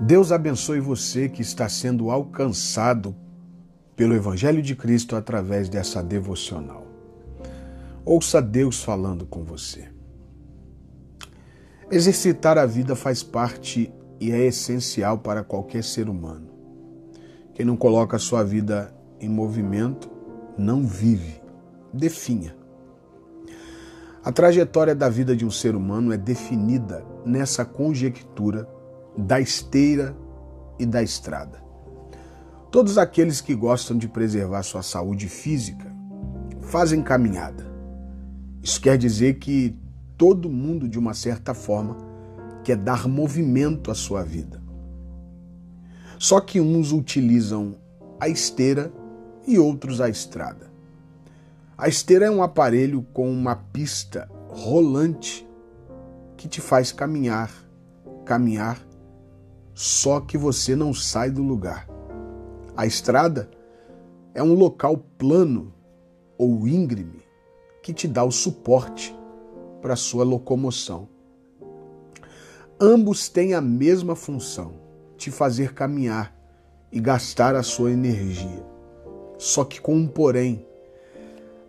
Deus abençoe você que está sendo alcançado pelo Evangelho de Cristo através dessa devocional. Ouça Deus falando com você. Exercitar a vida faz parte e é essencial para qualquer ser humano. Quem não coloca a sua vida em movimento não vive. Definha. A trajetória da vida de um ser humano é definida nessa conjectura da esteira e da estrada. Todos aqueles que gostam de preservar sua saúde física fazem caminhada. Isso quer dizer que todo mundo, de uma certa forma, quer dar movimento à sua vida. Só que uns utilizam a esteira e outros a estrada. A esteira é um aparelho com uma pista rolante que te faz caminhar, caminhar só que você não sai do lugar. A estrada é um local plano ou íngreme que te dá o suporte para sua locomoção. Ambos têm a mesma função, te fazer caminhar e gastar a sua energia. Só que com um porém.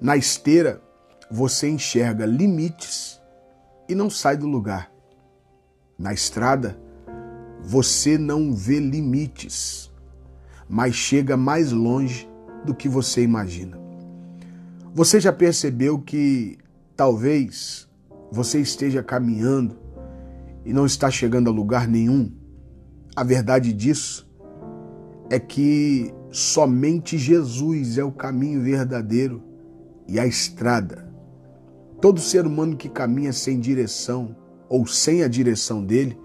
Na esteira, você enxerga limites e não sai do lugar. Na estrada, você não vê limites, mas chega mais longe do que você imagina. Você já percebeu que talvez você esteja caminhando e não está chegando a lugar nenhum? A verdade disso é que somente Jesus é o caminho verdadeiro e a estrada. Todo ser humano que caminha sem direção ou sem a direção dele,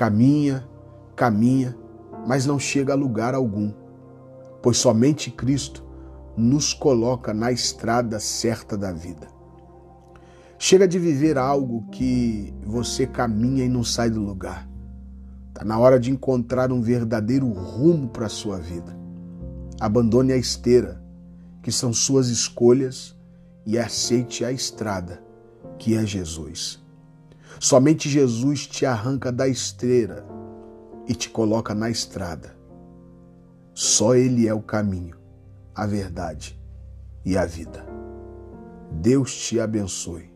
caminha, caminha, mas não chega a lugar algum, pois somente Cristo nos coloca na estrada certa da vida. Chega de viver algo que você caminha e não sai do lugar. Está na hora de encontrar um verdadeiro rumo para a sua vida. Abandone a esteira, que são suas escolhas, e aceite a estrada, que é Jesus. Somente Jesus te arranca da esteira e te coloca na estrada. Só Ele é o caminho, a verdade e a vida. Deus te abençoe